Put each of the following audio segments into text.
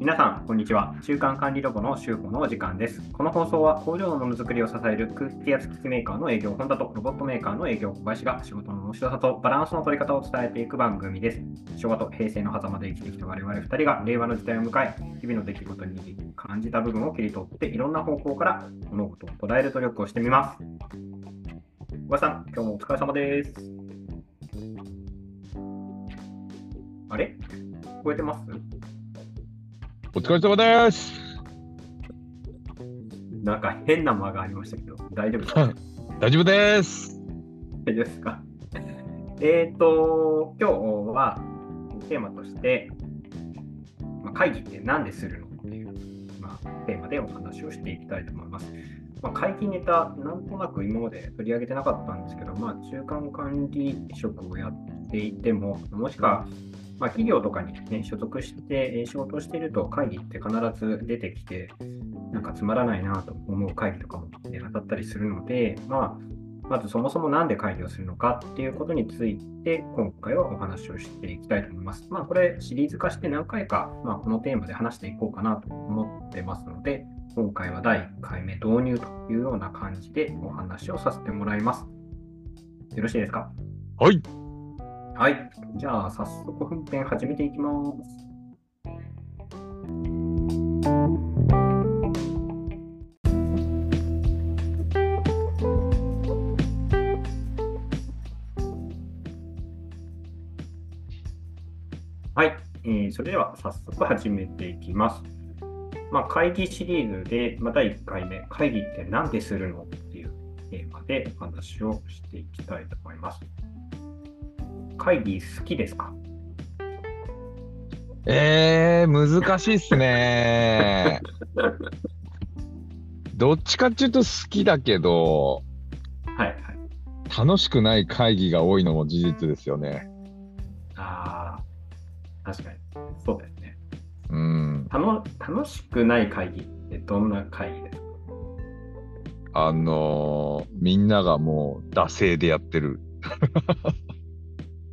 皆さん、こんにちは。中間管理ロボの週報のお時間です。この放送は工場のものづくりを支える空気圧機器メーカーの営業本田とロボットメーカーの営業小林が仕事の面白さとバランスの取り方を伝えていく番組です。昭和と平成の狭間で生きてきた我々2人が令和の時代を迎え、日々の出来事に感じた部分を切り取っていろんな方向から物事を捉える努力をしてみます。小林さん、今日もお疲れ様です。あれ？聞こえてます？お疲れ様です。なんか変な間がありましたけど、大丈夫ですか？大丈夫です。大丈夫ですか？えっと、今日はテーマとして、まあ、会議って何でするのっていう、まあ、テーマでお話をしていきたいと思います。まあ、会議ネタ、なんとなく今まで取り上げてなかったんですけど、まあ、中間管理職をやっていても、もしくは、まあ、企業とかに、ね、所属してえ仕事をしていると会議って必ず出てきて、なんかつまらないなと思う会議とかも、ね、当たったりするので、まあ、まずそもそもなんで会議をするのかっていうことについて、今回はお話をしていきたいと思います。まあ、これシリーズ化して何回か、まあ、このテーマで話していこうかなと思ってますので、今回は第1回目導入というような感じでお話をさせてもらいます。よろしいですか？はい。はい。じゃあ、早速本編始めていきます。はい、えーそれでは早速始めていきます。まあ、会議シリーズで、まあ、第1回目、会議って何でするのっていうテーマでお話をしていきたいと思います。会議好きですか？えー、難しいっすね。どっちかっていうと好きだけど、はいはい。楽しくない会議が多いのも事実ですよね。ああ、確かに。そうですね。うん。たの楽しくない会議ってどんな会議ですか？あのーみんながもう惰性でやってる。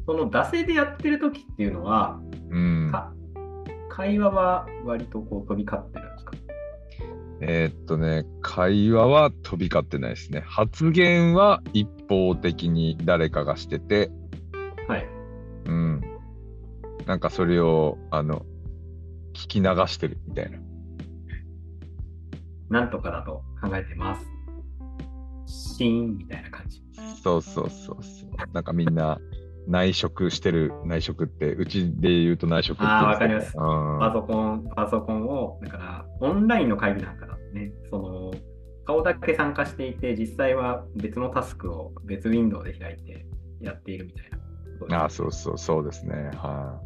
その惰性でやってる時っていうのは、うん。か会話は割とこう飛び交ってるんですか？えーっとね、会話は飛び交ってないですね。発言は一方的に誰かがしてて、はい。うん。なんかそれを、あの、聞き流してるみたいな。なんとかだと考えてます。シーンみたいな感じ。そうそうそうそう。なんかみんな内職してる、内職って、うちで言うと内職ってあーわかりますパソコン、パソコンを、だから、オンラインの会議なんかだとね、その、顔だけ参加していて、実際は別のタスクを別ウィンドウで開いてやっているみたいなああ、そうそう、そうですね。は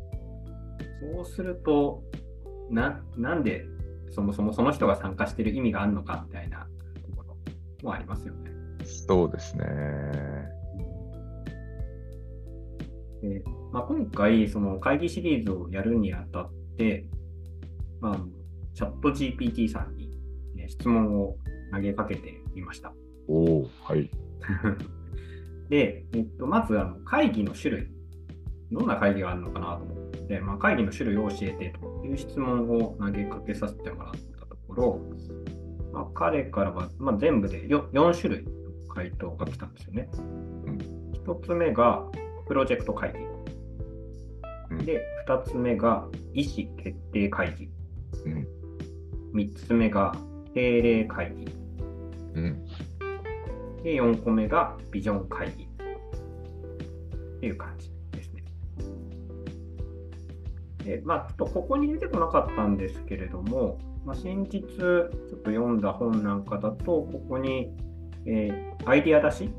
そうすると、な、なんでそもそもその人が参加している意味があるのかみたいなところもありますよね。い。そうですね。でまあ、今回、その会議シリーズをやるにあたって、まあチャット GPT さんに、ね質問を投げかけてみました。おおはい。で、えっと、まずあの会議の種類、どんな会議があるのかなと思って、まあ、会議の種類を教えてという質問を投げかけさせてもらったところ、まあ、彼からは、まあ、全部で 4, 4種類の回答が来たんですよね。うん1つ目がプロジェクト会うん議。で、2つ目が意思決定会議。うん。3つ目が定例会議。うん。で、4個目がビジョン会議。っていう感じですね。で、まあ、ちょっとここに出てこなかったんですけれども、まあ、先日ちょっと読んだ本なんかだと、ここに、えーアイディア出し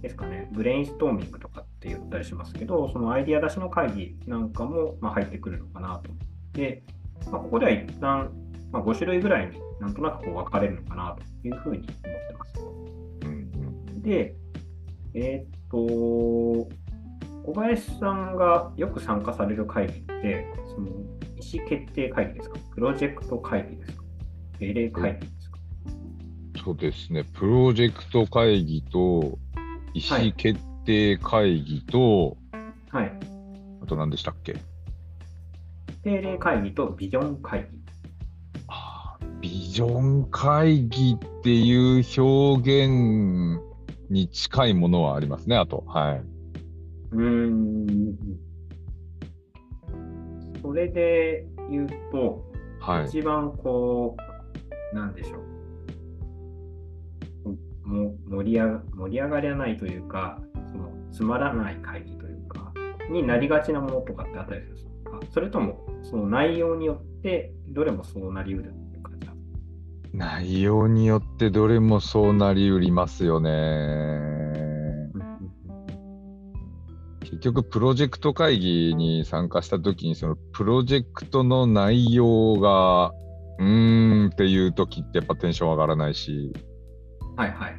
ですかね、ブレインストーミングとかって言ったりしますけど、そのアイディア出しの会議なんかも、まあ、入ってくるのかなと思って、まあ、ここでは一旦、まあ、5種類ぐらいになんとなくこう分かれるのかなというふうに思ってます。うん。で、えーっと、小林さんがよく参加される会議って、その意思決定会議ですか？プロジェクト会議ですか？定例会議ですか、そうですね。プロジェクト会議と、意思決定会議と、はい。あと何でしたっけ？定例会議とビジョン会議。ビジョン会議っていう表現に近いものはありますね、あと。はい。うーん。それで言うと、はい。一番こう、なんでしょう。も盛り上が盛り上がりはないというか、つまらない会議というか、になりがちなものとかってあったりするんですか？それとも、その内容によって、どれもそうなりうるっていう感じ内容によってどれもそうなりうりますよね。か結局、プロジェクト会議に参加したときに、そのプロジェクトの内容が、うーんっていうときってやっぱテンション上がらないし、はいはい。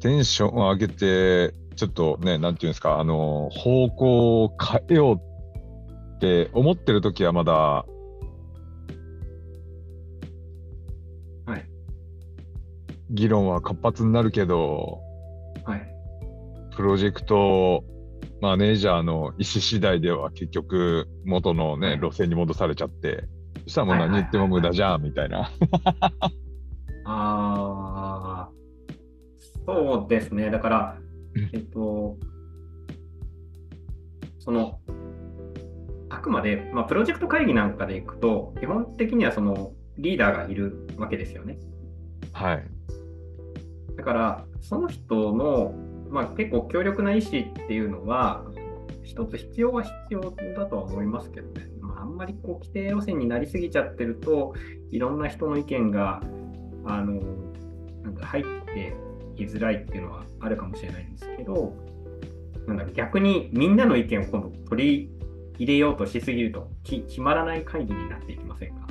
テンションを上げて、ちょっとね、なんていうんですか、あの、方向を変えようって思ってるときはまだ、はい。議論は活発になるけど、はい。プロジェクトマネージャーの意思次第では結局元のね、路線に戻されちゃって、そしたらもう何言っても無駄じゃんみたいな。ああ、そうですね。だからうん、えっと、その、あくまで、まあ、プロジェクト会議なんかでいくと、基本的にはそのリーダーがいるわけですよね。はい。だから、その人の、まあ、結構強力な意思っていうのは、一つ必要は必要だとは思いますけどね。まあ、あんまりこう規定路線になりすぎちゃってると、いろんな人の意見が、あの、なんか入ってきづらいっていうのはあるかもしれないんですけど、なんだ逆にみんなの意見を今度取り入れようとしすぎると、き決まらない会議になっていきませんか？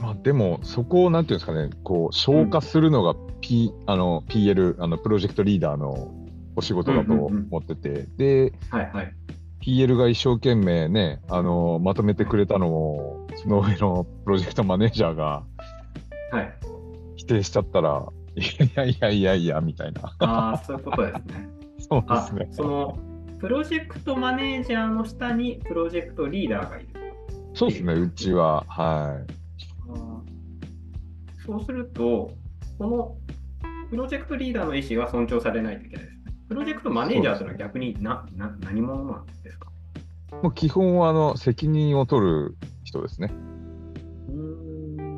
まあ、でも、そこをなんていうんですかね、こう消化するのが、P あの PL、あのプロジェクトリーダーのお仕事だとうんうんうん思ってて、で、はいはい。PL が一生懸命ね、あのまとめてくれたのを、その上のプロジェクトマネージャーがはい。否定しちゃったら、いやいやいやいや、みたいな。ああ、そういうことですね。そうであすね。そのプロジェクトマネージャーの下にプロジェクトリーダーがいる。そうですね、うちは。はい。そうすると、このプロジェクトリーダーの意思が尊重されないといけないですね。プロジェクトマネージャーというのは逆になな何者なんですか？もう基本はあの責任を取る人ですね。うー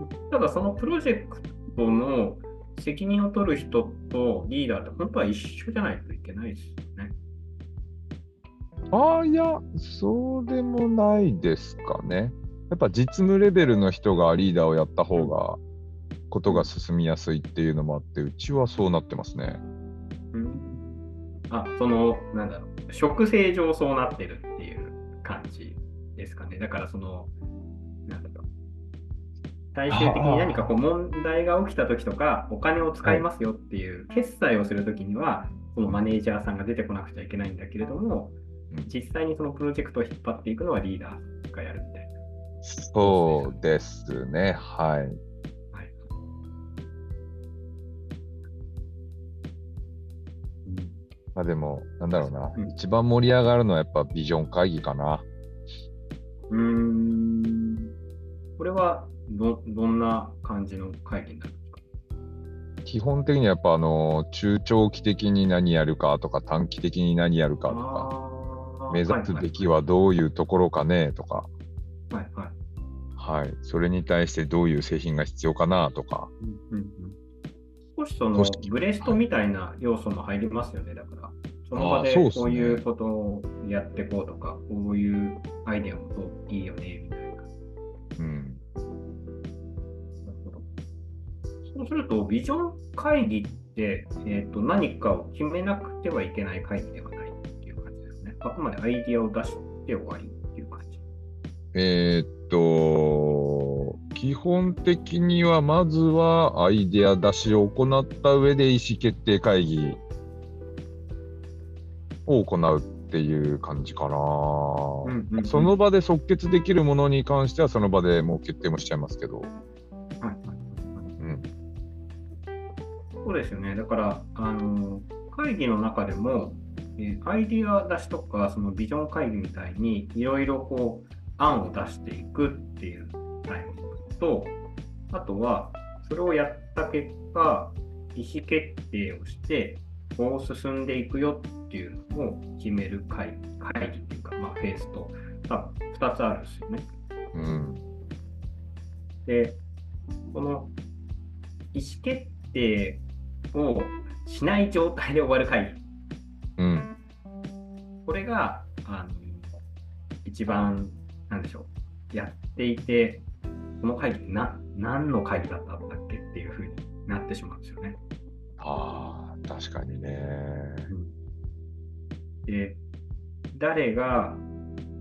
んただそのプロジェクトの責任を取る人とリーダーって本当は一緒じゃないといけないですよね。ああ、いや、そうでもないですかね。やっぱ実務レベルの人がリーダーをやった方が、ことが進みやすいっていうのもあって、うちはそうなってますね。うんあ、その、なんだろう、職性上そうなってるっていう感じですかね。だからその、なんだろう。最終的に何かこう問題が起きたときとか、お金を使いますよっていう決済をするときには、そのマネージャーさんが出てこなくちゃいけないんだけれども、うん実際にそのプロジェクトを引っ張っていくのはリーダーがやるみたいな。そうですね。はい。はい、まあでも、なんだろうな、うん一番盛り上がるのはやっぱビジョン会議かな。うーん。これはどどんな感じの会議になるんですか？基本的にはやっぱあの、中長期的に何やるかとか、短期的に何やるかとか、目指すべきはどういうところかねとか、はいはい。はいはい。それに対してどういう製品が必要かなとか、うんうんうん。少しそのブレストみたいな要素も入りますよね、だから。その場でこういうことをやっていこうとか、こういうアイデアもいいよね、みたいな。そうすると、ビジョン会議って、えー、と何かを決めなくてはいけない会議ではないっていう感じですね。あくまでアイディアを出して終わりっていう感じ。えーっと、基本的にはまずはアイデア出しを行った上で意思決定会議を行うっていう感じかな。うんうんうんその場で即決できるものに関してはその場でもう決定もしちゃいますけど。そうですよね。だから、あの会議の中でも、えーアイディア出しとか、そのビジョン会議みたいに、いろいろこう、案を出していくっていうタイミングと、あとは、それをやった結果、意思決定をして、こう進んでいくよっていうのを決める会会議っていうか、まあ、フェースと、2つあるんですよね。うん、で、この意思決定をしない状態で終わる会議。うん、これが、あの一番、なんでしょう、やっていて、この会議ってな何の会議だったんだっけっていうふうになってしまうんですよね。ああ、確かにね。で、誰が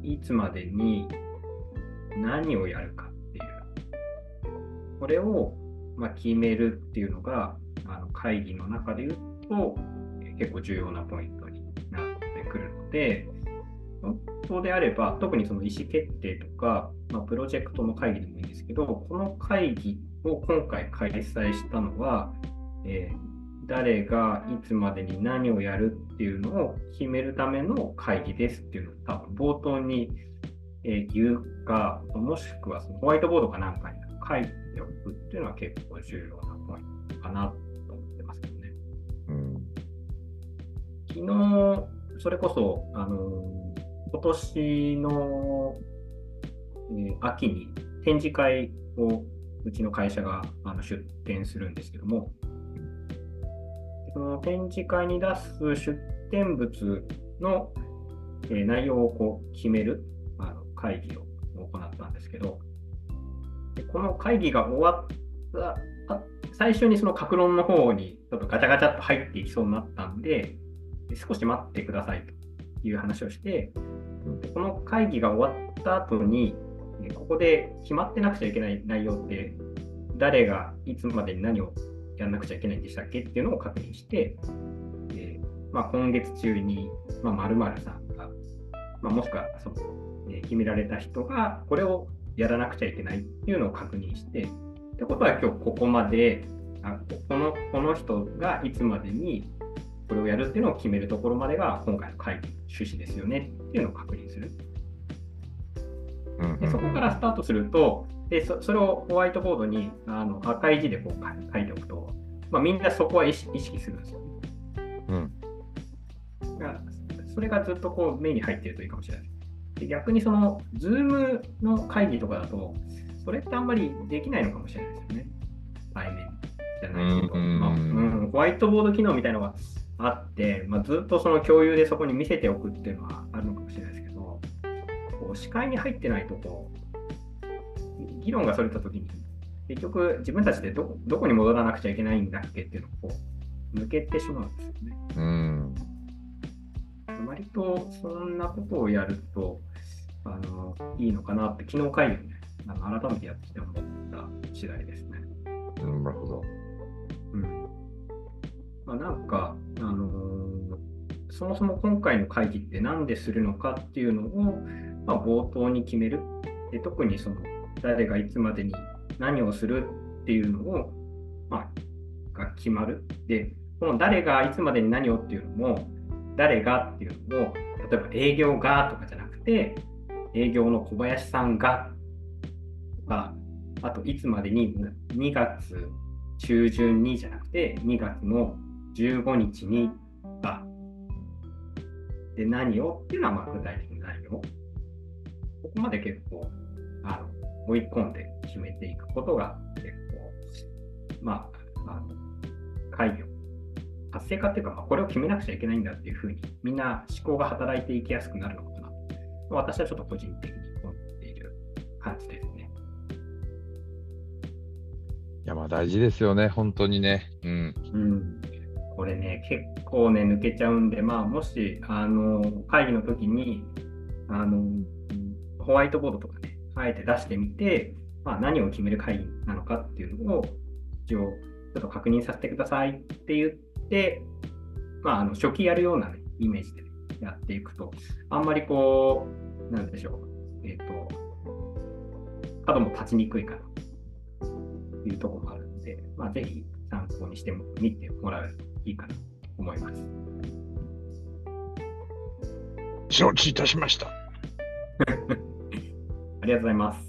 いつまでに何をやるかっていう、これを、まあ、決めるっていうのが、会議の中で言うと、結構重要なポイントになってくるので、本当であれば、特にその意思決定とか、まあ、プロジェクトの会議でもいいんですけど、この会議を今回開催したのは、えー誰がいつまでに何をやるっていうのを決めるための会議ですっていうのを多分冒頭に、え言うか、もしくはそのホワイトボードかなんかに書いておくっていうのは結構重要なポイントかな昨日、それこそ、あの今年の、え、秋に展示会をうちの会社があの出展するんですけども、その展示会に出す出展物の、え、内容をこう決めるあの会議を行ったんですけど、でこの会議が終わった最初にその格論の方にちょっとガチャガチャっと入っていきそうになったんで、少し待ってくださいという話をして、この会議が終わった後に、ここで決まってなくちゃいけない内容って、誰がいつまでに何をやらなくちゃいけないんでしたっけっていうのを確認して、え、まあ、今月中に、まあ、〇〇さんが、まあ、もしくはその、え、決められた人がこれをやらなくちゃいけないっていうのを確認して、ってことは今日ここまで、あこのこの人がいつまでにこれをやるっていうのを決めるところまでが今回の会議の趣旨ですよねっていうのを確認する。でそこからスタートすると、でそそれをホワイトボードにあの赤い字でこう書いておくと、まあ、みんなそこは意識するんですよ、ね。うん、それがずっとこう目に入ってるといいかもしれない。で逆にその、ズームの会議とかだと、それってあんまりできないのかもしれないですよね。対面じゃないけど、まあうん、ホワイトボード機能みたいなのがあって、まあ、ずっとその共有でそこに見せておくっていうのはあるのかもしれないですけど、こう視界に入ってないとこう、議論がそれたときに、結局自分たちでどどこに戻らなくちゃいけないんだっけっていうのをこう抜けてしまうんですよね。うん。割とそんなことをやるとあのいいのかなって、昨日会議をね、あの改めてやって思った次第ですね。うん、なるほど。まあ、なんか、あのー、そもそも今回の会議って何でするのかっていうのを、まあ、冒頭に決める。で特にその誰がいつまでに何をするっていうのを、まあ、が決まる。で、この誰がいつまでに何をっていうのも、誰がっていうのを、例えば営業がとかじゃなくて、営業の小林さんがとか、あといつまでに2月中旬にじゃなくて、2月の15日にが、で、何を？っていうのはまあ具体的な内容。ここまで結構、あの、追い込んで決めていくことが結構、まあ、あの会議を活性化っていうか、まあ、これを決めなくちゃいけないんだっていうふうに、みんな思考が働いていきやすくなるのかなと、私はちょっと個人的に思っている感じですね。いや、まあ大事ですよね、本当にね。うん。うん、これね、結構ね、抜けちゃうんで、まあ、もし、あの、会議の時に、あの、ホワイトボードとかね、あえて出してみて、まあ、何を決める会議なのかっていうのを一応ちょっと確認させてくださいって言って、まあ、あの初期やるような、ね、イメージでやっていくと、あんまりこう、なんでしょう、えっ、ー、と、角も立ちにくいかなというところもあるので、まあ、ぜひ参考にしてみてもらう。といいかなと思います。承知いたしました。ありがとうございます。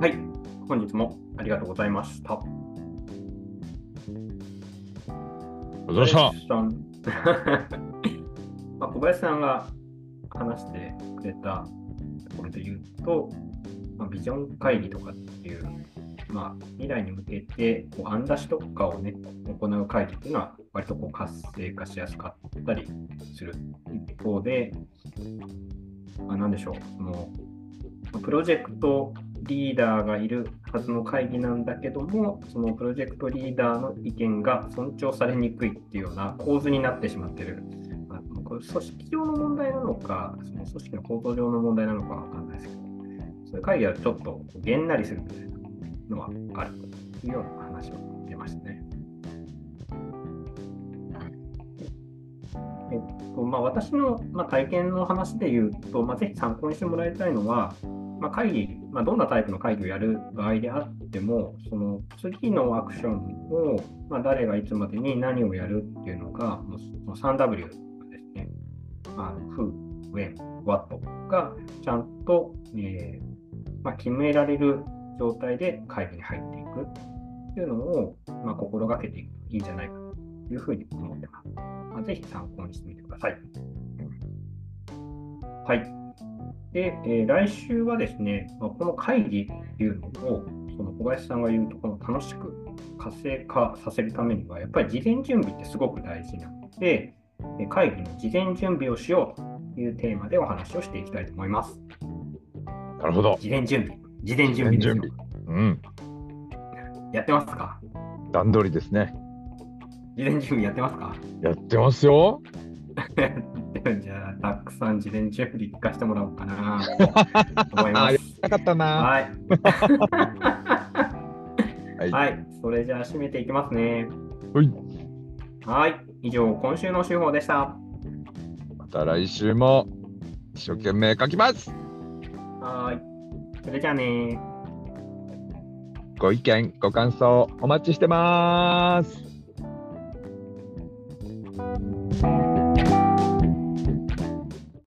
はい、本日もありがとうございました。どうぞした 小林さんまあ小林さんが話してくれたところで言うと、まあ、ビジョン会議とかっていう、まあ、未来に向けてこう案出しとかをね、行う会議っていうのは、割とこう活性化しやすかったりする一方で、まあ、なんでしょう、そのプロジェクトリーダーがいるはずの会議なんだけども、そのプロジェクトリーダーの意見が尊重されにくいっていうような構図になってしまってる。組織上の問題なのか、その組織の構造上の問題なのかわかんないですけど、そういう会議はちょっとげんなりするみたいなのはあるというような話を出ましたね。えっとまあ、私の、まあ、体験の話で言うと、まあ、ぜひ参考にしてもらいたいのは、まあ、会議、まあ、どんなタイプの会議をやる場合であっても、その次のアクションを、まあ、誰がいつまでに何をやるっていうのが、もうその 3W、あ、Who、When、What がちゃんと、えーまあ、決められる状態で会議に入っていくっていうのを、まあ、心がけていくといいんじゃないかというふうに思ってます。まあ、ぜひ参考にしてみてください。はい。で、えー来週はですね、まあ、この会議っていうのを、その小林さんが言うとこの楽しく活性化させるためには、やっぱり事前準備ってすごく大事なので、会議の事前準備をしようというテーマでお話をしていきたいと思います。なるほど。事前準備。事前準備ですよ事前うん。やってますか？段取りですね。事前準備やってますか？やってますよ。じゃあ、たくさん事前準備聞かせてもらおうかなと 思います。なかったな。はい。はい。はい。それじゃあ、締めていきますね。はいはい。以上、今週の手法でした。また来週も一生懸命書きます。はい。それじゃあねご意見、ご感想お待ちしてます。